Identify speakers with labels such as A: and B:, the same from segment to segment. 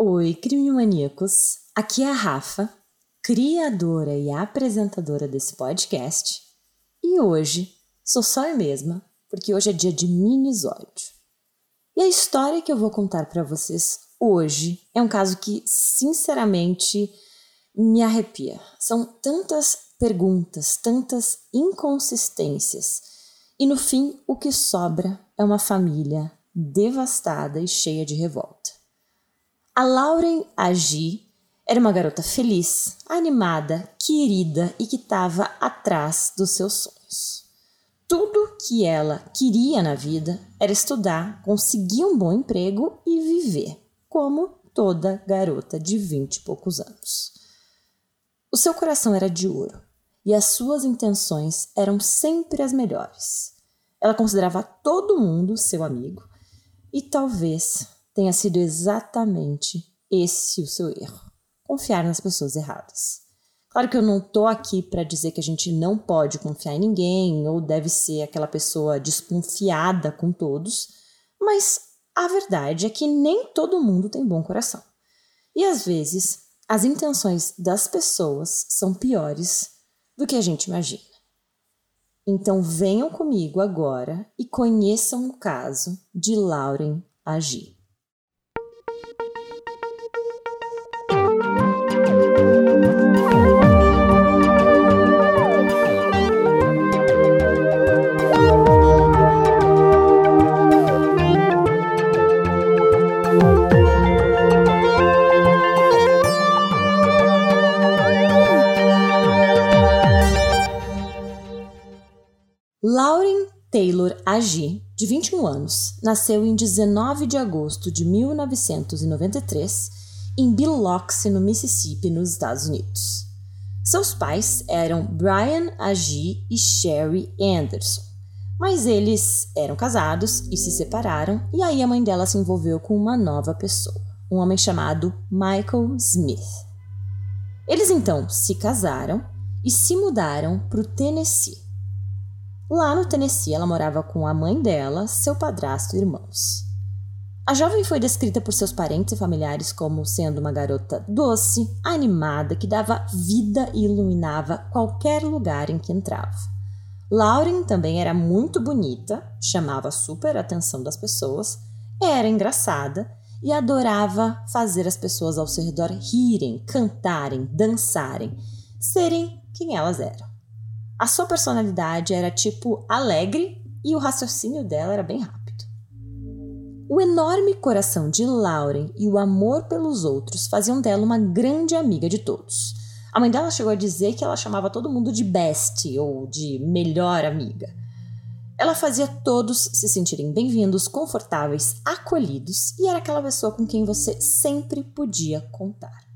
A: Oi, crime maníacos. Aqui é a Rafa, criadora e apresentadora desse podcast. E hoje sou só eu mesma, porque hoje é dia de minisódio. E a história que eu vou contar para vocês hoje é um caso que, sinceramente, me arrepia. São tantas perguntas, tantas inconsistências. E no fim, o que sobra é uma família devastada e cheia de revolta. A Lauren Agi era uma garota feliz, animada, querida e que estava atrás dos seus sonhos. Tudo que ela queria na vida era estudar, conseguir um bom emprego e viver, como toda garota de vinte e poucos anos. O seu coração era de ouro e as suas intenções eram sempre as melhores. Ela considerava todo mundo seu amigo e talvez tenha sido exatamente esse o seu erro: confiar nas pessoas erradas. Claro que eu não tô aqui para dizer que a gente não pode confiar em ninguém ou deve ser aquela pessoa desconfiada com todos, mas a verdade é que nem todo mundo tem bom coração. E às vezes as intenções das pessoas são piores do que a gente imagina. Então venham comigo agora e conheçam o caso de Lauren agir. Taylor Agi, de 21 anos, nasceu em 19 de agosto de 1993 em Biloxi, no Mississippi, nos Estados Unidos. Seus pais eram Brian Agi e Sherry Anderson, mas eles eram casados e se separaram, e aí a mãe dela se envolveu com uma nova pessoa, um homem chamado Michael Smith. Eles então se casaram e se mudaram para o Tennessee. Lá no Tennessee, ela morava com a mãe dela, seu padrasto e irmãos. A jovem foi descrita por seus parentes e familiares como sendo uma garota doce, animada, que dava vida e iluminava qualquer lugar em que entrava. Lauren também era muito bonita, chamava super a atenção das pessoas, era engraçada e adorava fazer as pessoas ao seu redor rirem, cantarem, dançarem, serem quem elas eram. A sua personalidade era tipo alegre e o raciocínio dela era bem rápido. O enorme coração de Lauren e o amor pelos outros faziam dela uma grande amiga de todos. A mãe dela chegou a dizer que ela chamava todo mundo de bestie ou de melhor amiga. Ela fazia todos se sentirem bem-vindos, confortáveis, acolhidos e era aquela pessoa com quem você sempre podia contar.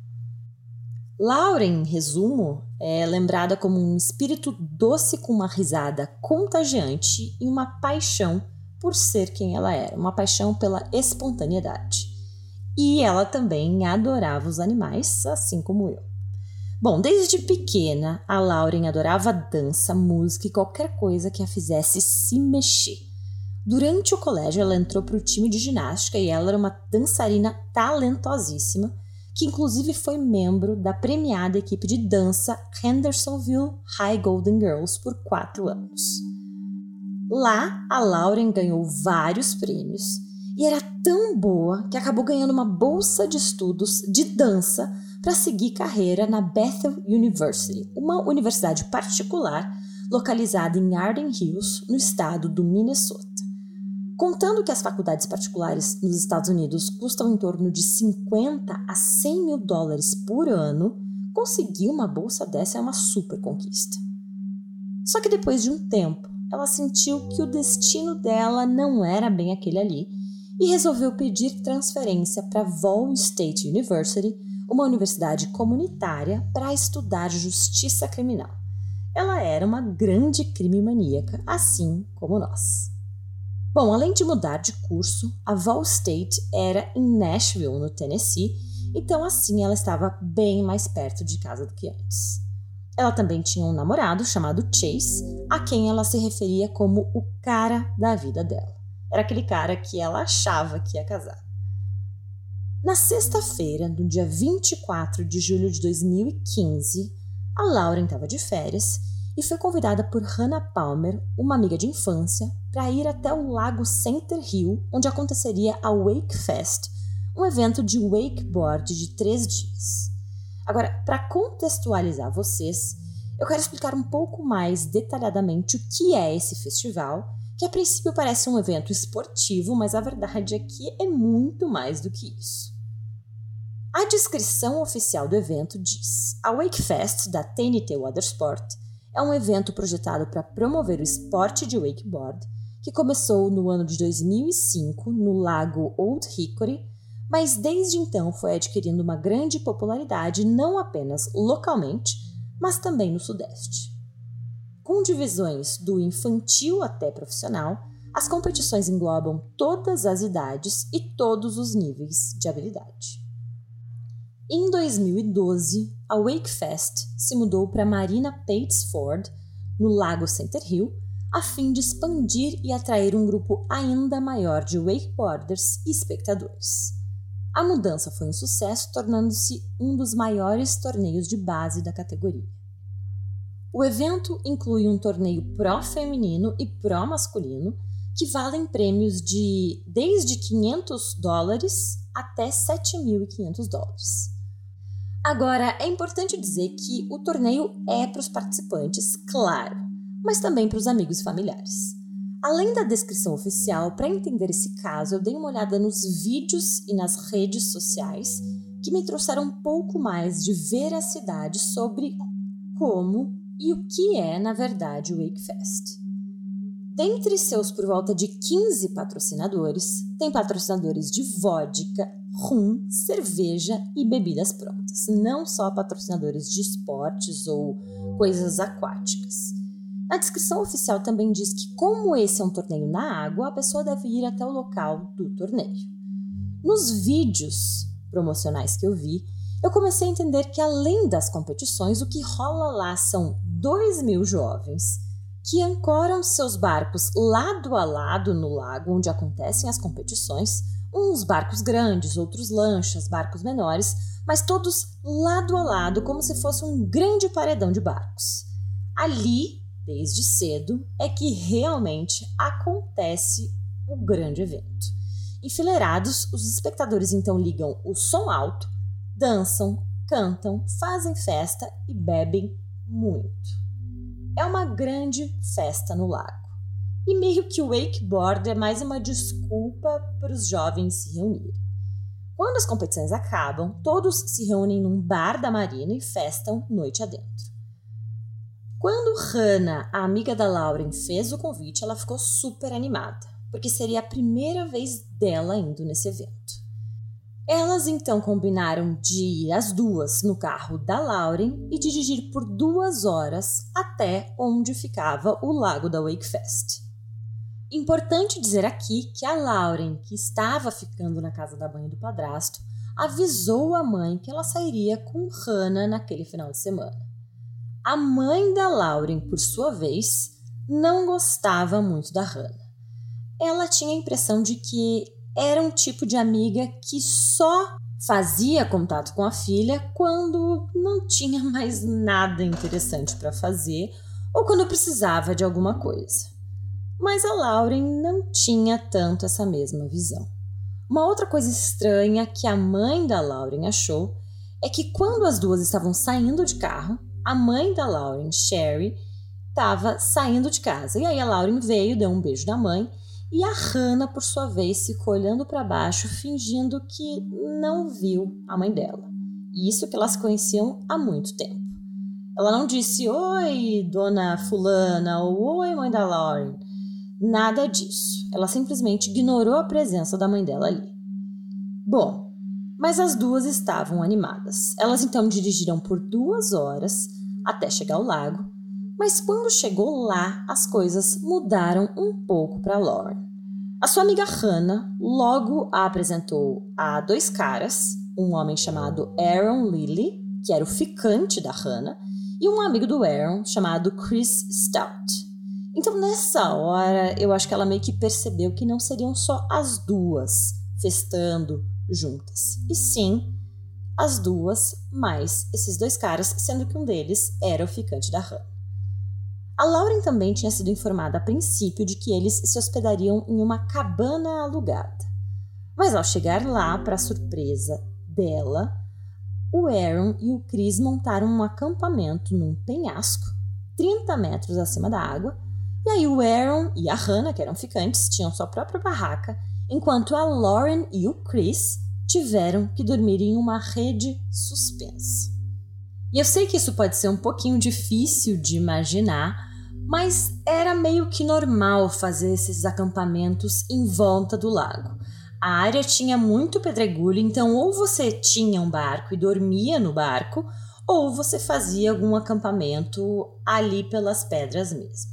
A: Lauren, em resumo, é lembrada como um espírito doce com uma risada contagiante e uma paixão por ser quem ela era, uma paixão pela espontaneidade. E ela também adorava os animais, assim como eu. Bom, desde pequena, a Lauren adorava dança, música e qualquer coisa que a fizesse se mexer. Durante o colégio, ela entrou para o time de ginástica e ela era uma dançarina talentosíssima que inclusive foi membro da premiada equipe de dança Hendersonville High Golden Girls por quatro anos. Lá, a Lauren ganhou vários prêmios e era tão boa que acabou ganhando uma bolsa de estudos de dança para seguir carreira na Bethel University, uma universidade particular localizada em Arden Hills, no estado do Minnesota. Contando que as faculdades particulares nos Estados Unidos custam em torno de 50 a 100 mil dólares por ano, conseguir uma bolsa dessa é uma super conquista. Só que depois de um tempo, ela sentiu que o destino dela não era bem aquele ali e resolveu pedir transferência para Vol State University, uma universidade comunitária, para estudar justiça criminal. Ela era uma grande crime maníaca, assim como nós. Bom, além de mudar de curso, a Vol State era em Nashville, no Tennessee, então assim ela estava bem mais perto de casa do que antes. Ela também tinha um namorado chamado Chase, a quem ela se referia como o cara da vida dela. Era aquele cara que ela achava que ia casar. Na sexta-feira, no dia 24 de julho de 2015, a Lauren estava de férias e foi convidada por Hannah Palmer, uma amiga de infância, para ir até o lago Center Hill, onde aconteceria a Wake Fest, um evento de wakeboard de três dias. Agora, para contextualizar vocês, eu quero explicar um pouco mais detalhadamente o que é esse festival, que a princípio parece um evento esportivo, mas a verdade é que é muito mais do que isso. A descrição oficial do evento diz: A Wakefest da TNT Watersport é um evento projetado para promover o esporte de wakeboard que começou no ano de 2005 no lago Old Hickory, mas desde então foi adquirindo uma grande popularidade não apenas localmente, mas também no Sudeste. Com divisões do infantil até profissional, as competições englobam todas as idades e todos os níveis de habilidade. Em 2012, a Wakefest se mudou para Marina Pates Ford, no Lago Center Hill, a fim de expandir e atrair um grupo ainda maior de wakeboarders e espectadores. A mudança foi um sucesso, tornando-se um dos maiores torneios de base da categoria. O evento inclui um torneio pró feminino e pró masculino, que valem prêmios de desde 500 dólares até 7.500 dólares. Agora, é importante dizer que o torneio é para os participantes, claro, mas também para os amigos e familiares. Além da descrição oficial, para entender esse caso, eu dei uma olhada nos vídeos e nas redes sociais que me trouxeram um pouco mais de veracidade sobre como e o que é, na verdade, o Wakefest. Dentre seus por volta de 15 patrocinadores, tem patrocinadores de vodka, rum, cerveja e bebidas prontas, não só patrocinadores de esportes ou coisas aquáticas. A descrição oficial também diz que, como esse é um torneio na água, a pessoa deve ir até o local do torneio. Nos vídeos promocionais que eu vi, eu comecei a entender que, além das competições, o que rola lá são 2 mil jovens que ancoram seus barcos lado a lado no lago onde acontecem as competições Uns barcos grandes, outros lanchas, barcos menores, mas todos lado a lado, como se fosse um grande paredão de barcos. Ali, desde cedo, é que realmente acontece o grande evento. Enfileirados, os espectadores então ligam o som alto, dançam, cantam, fazem festa e bebem muito. É uma grande festa no lago. E meio que o wakeboard é mais uma desculpa para os jovens se reunirem. Quando as competições acabam, todos se reúnem num bar da marina e festam noite adentro. Quando Hannah, a amiga da Lauren, fez o convite, ela ficou super animada, porque seria a primeira vez dela indo nesse evento. Elas então combinaram de ir as duas no carro da Lauren e dirigir por duas horas até onde ficava o lago da Wakefest. Importante dizer aqui que a Lauren, que estava ficando na casa da mãe do padrasto, avisou a mãe que ela sairia com Hannah naquele final de semana. A mãe da Lauren, por sua vez, não gostava muito da Hannah. Ela tinha a impressão de que era um tipo de amiga que só fazia contato com a filha quando não tinha mais nada interessante para fazer ou quando precisava de alguma coisa mas a Lauren não tinha tanto essa mesma visão. Uma outra coisa estranha que a mãe da Lauren achou é que quando as duas estavam saindo de carro, a mãe da Lauren, Sherry, estava saindo de casa. E aí a Lauren veio, deu um beijo da mãe, e a Hannah, por sua vez, ficou olhando para baixo, fingindo que não viu a mãe dela. Isso que elas conheciam há muito tempo. Ela não disse oi, dona Fulana, ou oi, mãe da Lauren. Nada disso. Ela simplesmente ignorou a presença da mãe dela ali. Bom, mas as duas estavam animadas. Elas então dirigiram por duas horas até chegar ao lago, mas quando chegou lá, as coisas mudaram um pouco para Lauren. A sua amiga Hannah logo a apresentou a dois caras, um homem chamado Aaron Lilly, que era o ficante da Hannah, e um amigo do Aaron chamado Chris Stout. Então, nessa hora, eu acho que ela meio que percebeu que não seriam só as duas festando juntas. E sim, as duas, mais esses dois caras, sendo que um deles era o ficante da Hannah. A Lauren também tinha sido informada a princípio de que eles se hospedariam em uma cabana alugada. Mas ao chegar lá, para surpresa dela, o Aaron e o Chris montaram um acampamento num penhasco, 30 metros acima da água, e aí o Aaron e a Hannah, que eram ficantes, tinham sua própria barraca, enquanto a Lauren e o Chris tiveram que dormir em uma rede suspensa. E eu sei que isso pode ser um pouquinho difícil de imaginar, mas era meio que normal fazer esses acampamentos em volta do lago. A área tinha muito pedregulho, então ou você tinha um barco e dormia no barco, ou você fazia algum acampamento ali pelas pedras mesmo.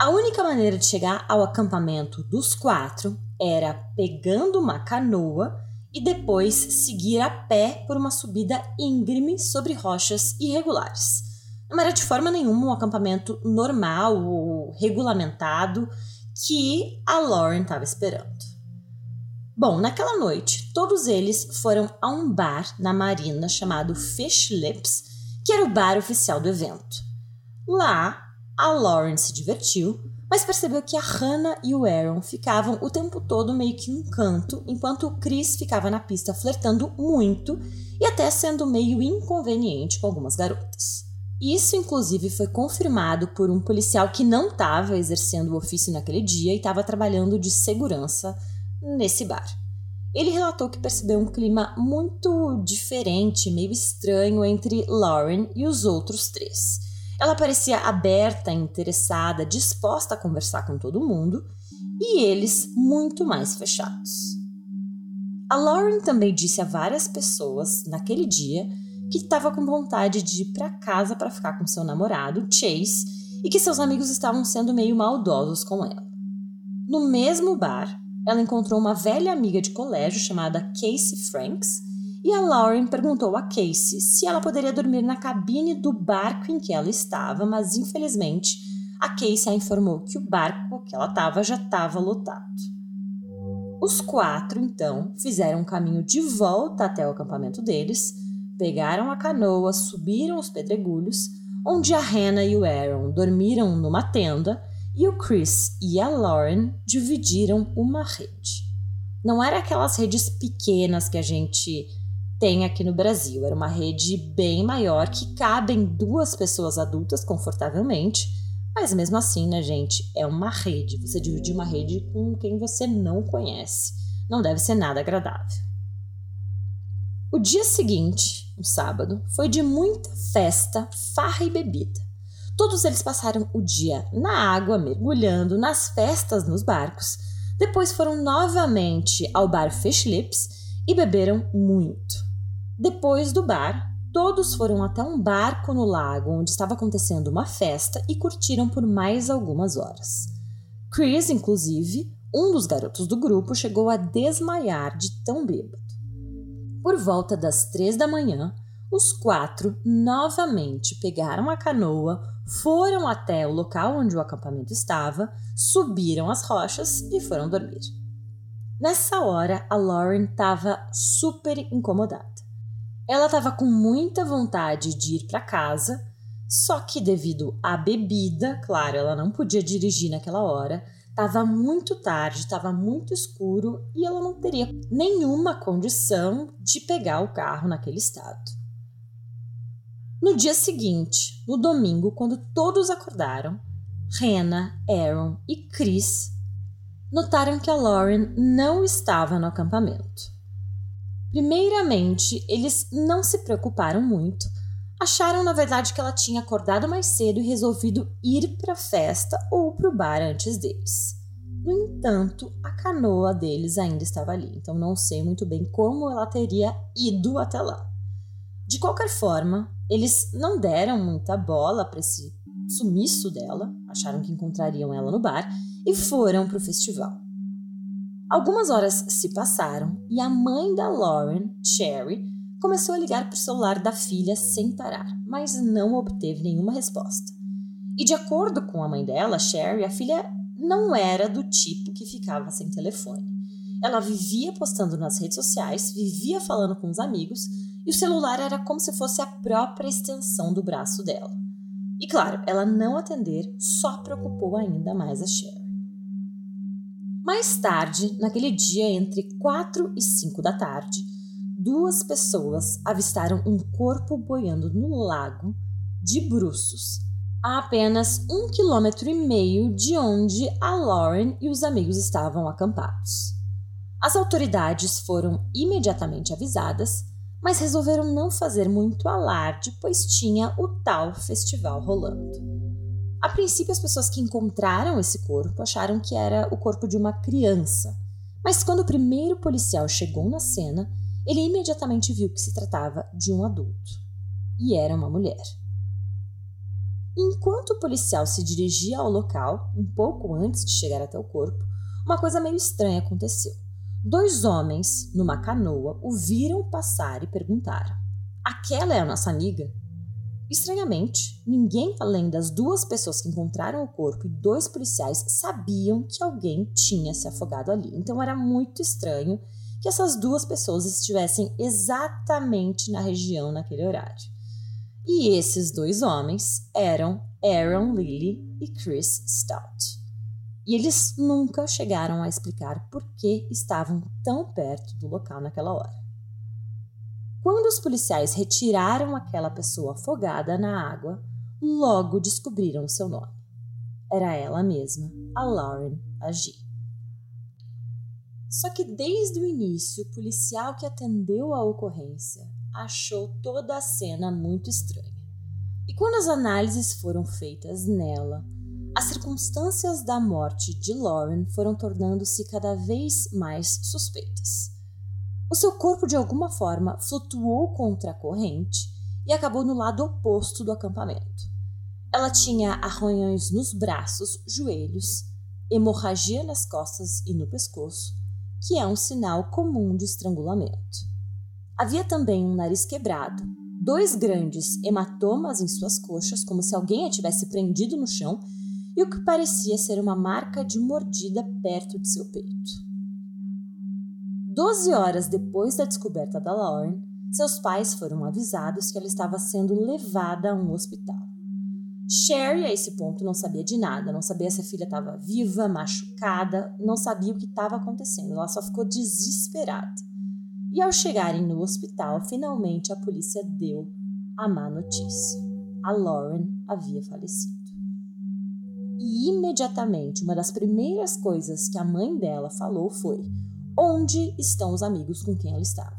A: A única maneira de chegar ao acampamento dos quatro era pegando uma canoa e depois seguir a pé por uma subida íngreme sobre rochas irregulares. Não era de forma nenhuma um acampamento normal ou regulamentado que a Lauren estava esperando. Bom, naquela noite, todos eles foram a um bar na marina chamado Fish Lips, que era o bar oficial do evento. Lá, a Lauren se divertiu, mas percebeu que a Hannah e o Aaron ficavam o tempo todo meio que um canto, enquanto o Chris ficava na pista flertando muito e até sendo meio inconveniente com algumas garotas. Isso, inclusive, foi confirmado por um policial que não estava exercendo o ofício naquele dia e estava trabalhando de segurança nesse bar. Ele relatou que percebeu um clima muito diferente, meio estranho entre Lauren e os outros três. Ela parecia aberta, interessada, disposta a conversar com todo mundo, e eles muito mais fechados. A Lauren também disse a várias pessoas naquele dia que estava com vontade de ir para casa para ficar com seu namorado, Chase, e que seus amigos estavam sendo meio maldosos com ela. No mesmo bar, ela encontrou uma velha amiga de colégio chamada Casey Franks e a Lauren perguntou a Casey se ela poderia dormir na cabine do barco em que ela estava, mas infelizmente a Casey a informou que o barco que ela estava já estava lotado. Os quatro, então, fizeram um caminho de volta até o acampamento deles, pegaram a canoa, subiram os pedregulhos, onde a Hannah e o Aaron dormiram numa tenda e o Chris e a Lauren dividiram uma rede. Não era aquelas redes pequenas que a gente tem aqui no Brasil, era uma rede bem maior que cabem duas pessoas adultas confortavelmente, mas mesmo assim, né, gente, é uma rede. Você dividir uma rede com quem você não conhece. Não deve ser nada agradável. O dia seguinte, um sábado, foi de muita festa, farra e bebida. Todos eles passaram o dia na água, mergulhando, nas festas nos barcos. Depois foram novamente ao bar Fish Lips e beberam muito. Depois do bar, todos foram até um barco no lago onde estava acontecendo uma festa e curtiram por mais algumas horas. Chris, inclusive, um dos garotos do grupo, chegou a desmaiar de tão bêbado. Por volta das três da manhã, os quatro novamente pegaram a canoa, foram até o local onde o acampamento estava, subiram as rochas e foram dormir. Nessa hora, a Lauren estava super incomodada. Ela estava com muita vontade de ir para casa, só que devido à bebida, claro, ela não podia dirigir naquela hora, estava muito tarde, estava muito escuro e ela não teria nenhuma condição de pegar o carro naquele estado. No dia seguinte, no domingo, quando todos acordaram, Hannah, Aaron e Chris notaram que a Lauren não estava no acampamento. Primeiramente, eles não se preocuparam muito. Acharam, na verdade, que ela tinha acordado mais cedo e resolvido ir para a festa ou para o bar antes deles. No entanto, a canoa deles ainda estava ali, então não sei muito bem como ela teria ido até lá. De qualquer forma, eles não deram muita bola para esse sumiço dela, acharam que encontrariam ela no bar e foram para o festival. Algumas horas se passaram e a mãe da Lauren, Cherry, começou a ligar para o celular da filha sem parar, mas não obteve nenhuma resposta. E de acordo com a mãe dela, Sherry, a filha não era do tipo que ficava sem telefone. Ela vivia postando nas redes sociais, vivia falando com os amigos e o celular era como se fosse a própria extensão do braço dela. E claro, ela não atender só preocupou ainda mais a Sherry. Mais tarde, naquele dia entre 4 e 5 da tarde, duas pessoas avistaram um corpo boiando no lago de bruços, a apenas um quilômetro e meio de onde a Lauren e os amigos estavam acampados. As autoridades foram imediatamente avisadas, mas resolveram não fazer muito alarde, pois tinha o tal festival rolando. A princípio, as pessoas que encontraram esse corpo acharam que era o corpo de uma criança, mas quando o primeiro policial chegou na cena, ele imediatamente viu que se tratava de um adulto. E era uma mulher. Enquanto o policial se dirigia ao local, um pouco antes de chegar até o corpo, uma coisa meio estranha aconteceu. Dois homens, numa canoa, o viram passar e perguntaram: Aquela é a nossa amiga? Estranhamente, ninguém além das duas pessoas que encontraram o corpo e dois policiais sabiam que alguém tinha se afogado ali. Então era muito estranho que essas duas pessoas estivessem exatamente na região naquele horário. E esses dois homens eram Aaron Lilly e Chris Stout e eles nunca chegaram a explicar por que estavam tão perto do local naquela hora. Quando os policiais retiraram aquela pessoa afogada na água, logo descobriram seu nome. Era ela mesma, a Lauren Agi. Só que desde o início, o policial que atendeu a ocorrência achou toda a cena muito estranha. E quando as análises foram feitas nela, as circunstâncias da morte de Lauren foram tornando-se cada vez mais suspeitas. O seu corpo, de alguma forma, flutuou contra a corrente e acabou no lado oposto do acampamento. Ela tinha arranhões nos braços, joelhos, hemorragia nas costas e no pescoço, que é um sinal comum de estrangulamento. Havia também um nariz quebrado, dois grandes hematomas em suas coxas, como se alguém a tivesse prendido no chão, e o que parecia ser uma marca de mordida perto de seu peito. Doze horas depois da descoberta da Lauren, seus pais foram avisados que ela estava sendo levada a um hospital. Sherry, a esse ponto, não sabia de nada, não sabia se a filha estava viva, machucada, não sabia o que estava acontecendo, ela só ficou desesperada. E ao chegarem no hospital, finalmente a polícia deu a má notícia: a Lauren havia falecido. E imediatamente, uma das primeiras coisas que a mãe dela falou foi: Onde estão os amigos com quem ela estava?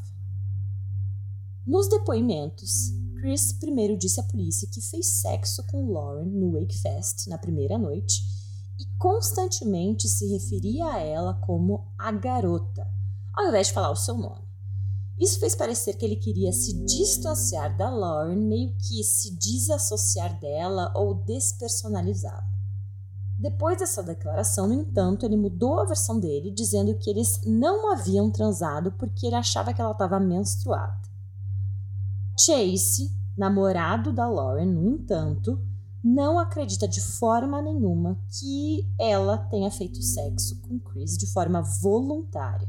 A: Nos depoimentos, Chris primeiro disse à polícia que fez sexo com Lauren no Wakefest na primeira noite e constantemente se referia a ela como a garota, ao invés de falar o seu nome. Isso fez parecer que ele queria se distanciar da Lauren, meio que se desassociar dela ou despersonalizá-la. Depois dessa declaração, no entanto, ele mudou a versão dele, dizendo que eles não haviam transado porque ele achava que ela estava menstruada. Chase, namorado da Lauren, no entanto, não acredita de forma nenhuma que ela tenha feito sexo com Chris de forma voluntária,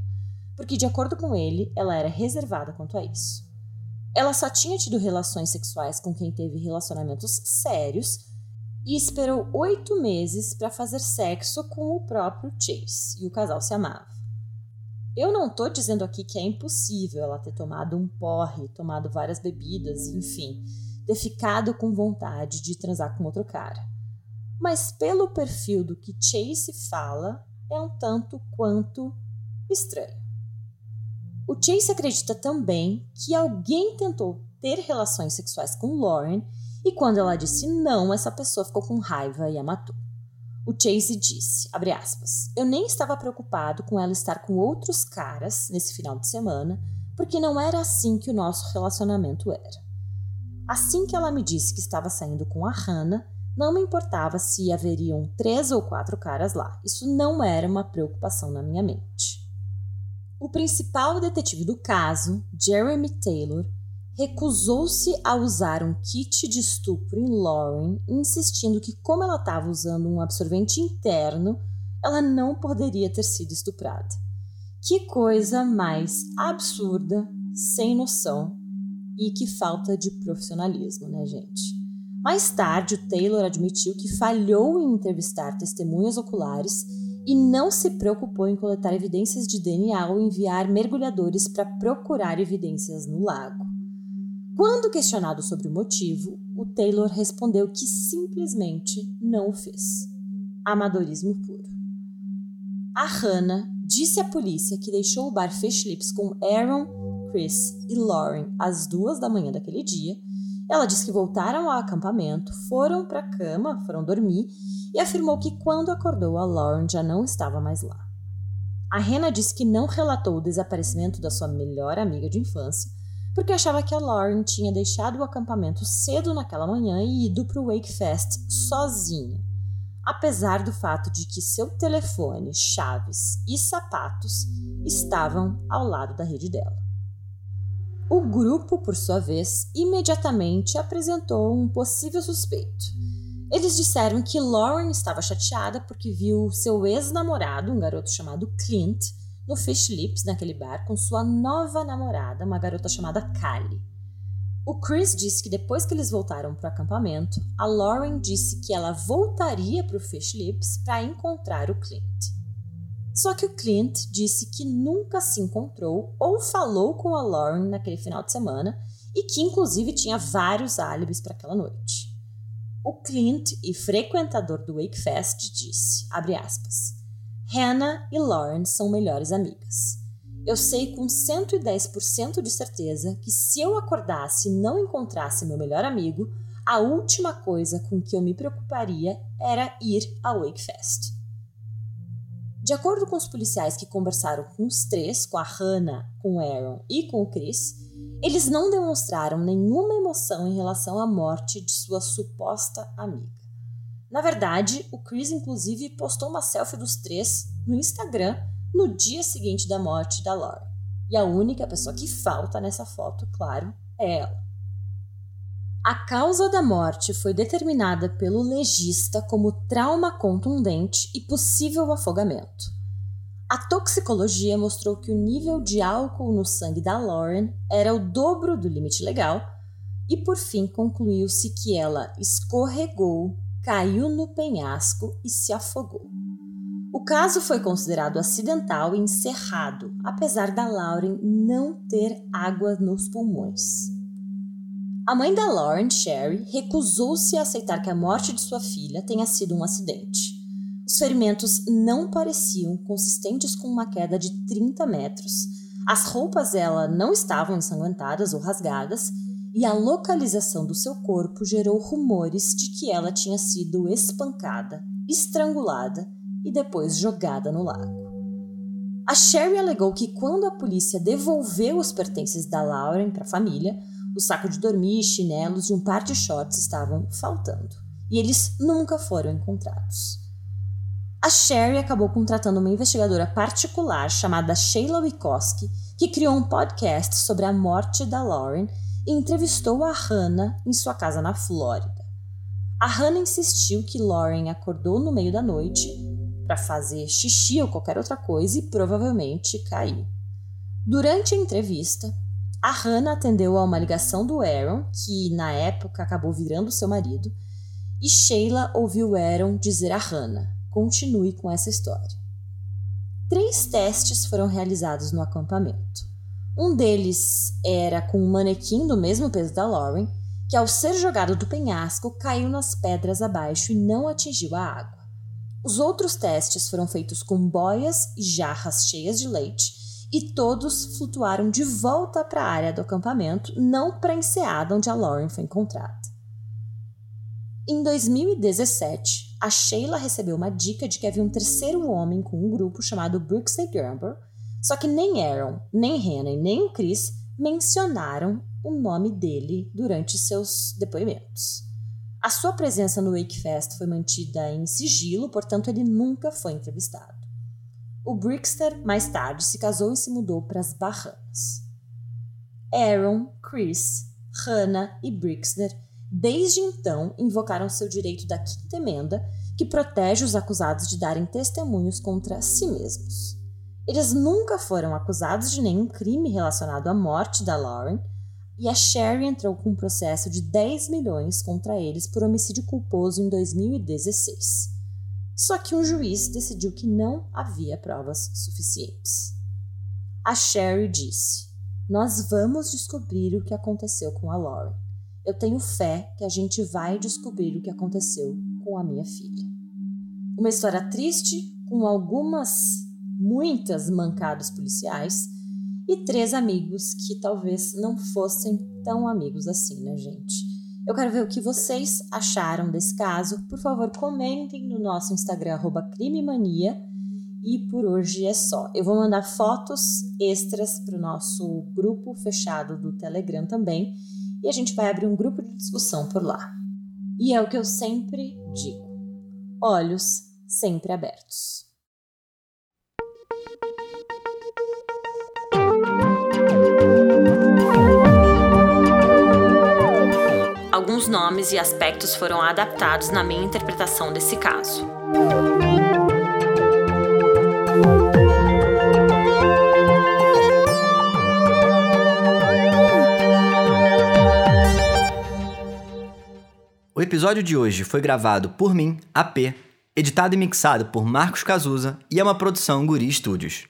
A: porque, de acordo com ele, ela era reservada quanto a isso. Ela só tinha tido relações sexuais com quem teve relacionamentos sérios e esperou oito meses para fazer sexo com o próprio Chase, e o casal se amava. Eu não estou dizendo aqui que é impossível ela ter tomado um porre, tomado várias bebidas, enfim, ter ficado com vontade de transar com outro cara. Mas pelo perfil do que Chase fala, é um tanto quanto estranho. O Chase acredita também que alguém tentou ter relações sexuais com Lauren e quando ela disse não, essa pessoa ficou com raiva e a matou. O Chase disse, aspas, eu nem estava preocupado com ela estar com outros caras nesse final de semana, porque não era assim que o nosso relacionamento era. Assim que ela me disse que estava saindo com a Hannah, não me importava se haveriam três ou quatro caras lá. Isso não era uma preocupação na minha mente. O principal detetive do caso, Jeremy Taylor, recusou-se a usar um kit de estupro em Lauren, insistindo que, como ela estava usando um absorvente interno, ela não poderia ter sido estuprada. Que coisa mais absurda, sem noção e que falta de profissionalismo, né, gente? Mais tarde, o Taylor admitiu que falhou em entrevistar testemunhas oculares e não se preocupou em coletar evidências de DNA ou enviar mergulhadores para procurar evidências no lago. Quando questionado sobre o motivo, o Taylor respondeu que simplesmente não o fez. Amadorismo puro. A Hannah disse à polícia que deixou o bar Fish Lips com Aaron, Chris e Lauren às duas da manhã daquele dia. Ela disse que voltaram ao acampamento, foram para a cama, foram dormir e afirmou que quando acordou a Lauren já não estava mais lá. A Hannah disse que não relatou o desaparecimento da sua melhor amiga de infância porque achava que a Lauren tinha deixado o acampamento cedo naquela manhã e ido para o Wakefest sozinha apesar do fato de que seu telefone, chaves e sapatos estavam ao lado da rede dela. O grupo, por sua vez, imediatamente apresentou um possível suspeito. Eles disseram que Lauren estava chateada porque viu seu ex-namorado, um garoto chamado Clint, no Fish Lips, naquele bar, com sua nova namorada, uma garota chamada Callie. O Chris disse que depois que eles voltaram para o acampamento, a Lauren disse que ela voltaria para o Fish Lips para encontrar o Clint. Só que o Clint disse que nunca se encontrou ou falou com a Lauren naquele final de semana e que inclusive tinha vários álibis para aquela noite. O Clint, e frequentador do Wakefest, disse, aspas, Hannah e Lauren são melhores amigas. Eu sei com 110% de certeza que se eu acordasse e não encontrasse meu melhor amigo, a última coisa com que eu me preocuparia era ir ao Wakefest. De acordo com os policiais que conversaram com os três, com a Hannah, com o Aaron e com o Chris, eles não demonstraram nenhuma emoção em relação à morte de sua suposta amiga. Na verdade, o Chris inclusive postou uma selfie dos três no Instagram no dia seguinte da morte da Laura. E a única pessoa que falta nessa foto, claro, é ela. A causa da morte foi determinada pelo legista como trauma contundente e possível afogamento. A toxicologia mostrou que o nível de álcool no sangue da Lauren era o dobro do limite legal e, por fim, concluiu-se que ela escorregou, caiu no penhasco e se afogou. O caso foi considerado acidental e encerrado, apesar da Lauren não ter água nos pulmões. A mãe da Lauren, Sherry, recusou-se a aceitar que a morte de sua filha tenha sido um acidente. Os ferimentos não pareciam consistentes com uma queda de 30 metros. As roupas dela não estavam ensanguentadas ou rasgadas, e a localização do seu corpo gerou rumores de que ela tinha sido espancada, estrangulada e depois jogada no lago. A Sherry alegou que quando a polícia devolveu os pertences da Lauren para a família, o saco de dormir, chinelos e um par de shorts estavam faltando, e eles nunca foram encontrados. A Sherry acabou contratando uma investigadora particular chamada Sheila Wikoski, que criou um podcast sobre a morte da Lauren entrevistou a Hannah em sua casa na Flórida. A Hannah insistiu que Lauren acordou no meio da noite para fazer xixi ou qualquer outra coisa e provavelmente caiu. Durante a entrevista, a Hannah atendeu a uma ligação do Aaron, que na época acabou virando seu marido, e Sheila ouviu Aaron dizer a Hannah: continue com essa história. Três testes foram realizados no acampamento. Um deles era com um manequim do mesmo peso da Lauren, que ao ser jogado do penhasco caiu nas pedras abaixo e não atingiu a água. Os outros testes foram feitos com boias e jarras cheias de leite e todos flutuaram de volta para a área do acampamento, não para a enseada onde a Lauren foi encontrada. Em 2017, a Sheila recebeu uma dica de que havia um terceiro homem com um grupo chamado Brookside Gamble, só que nem Aaron, nem Hannah e nem Chris mencionaram o nome dele durante seus depoimentos. A sua presença no Wakefest foi mantida em sigilo, portanto, ele nunca foi entrevistado. O Brickster, mais tarde, se casou e se mudou para as Bahamas. Aaron, Chris, Hannah e Brickster, desde então, invocaram seu direito da Quinta Emenda, que protege os acusados de darem testemunhos contra si mesmos. Eles nunca foram acusados de nenhum crime relacionado à morte da Lauren e a Sherry entrou com um processo de 10 milhões contra eles por homicídio culposo em 2016. Só que um juiz decidiu que não havia provas suficientes. A Sherry disse: Nós vamos descobrir o que aconteceu com a Lauren. Eu tenho fé que a gente vai descobrir o que aconteceu com a minha filha. Uma história triste, com algumas, muitas mancadas policiais e três amigos que talvez não fossem tão amigos assim, né, gente? Eu quero ver o que vocês acharam desse caso. Por favor, comentem no nosso Instagram, crimemania. E por hoje é só. Eu vou mandar fotos extras para o nosso grupo fechado do Telegram também. E a gente vai abrir um grupo de discussão por lá. E é o que eu sempre digo: olhos sempre abertos. Alguns nomes e aspectos foram adaptados na minha interpretação desse caso.
B: O episódio de hoje foi gravado por mim, AP, editado e mixado por Marcos Cazuza e é uma produção Guri Studios.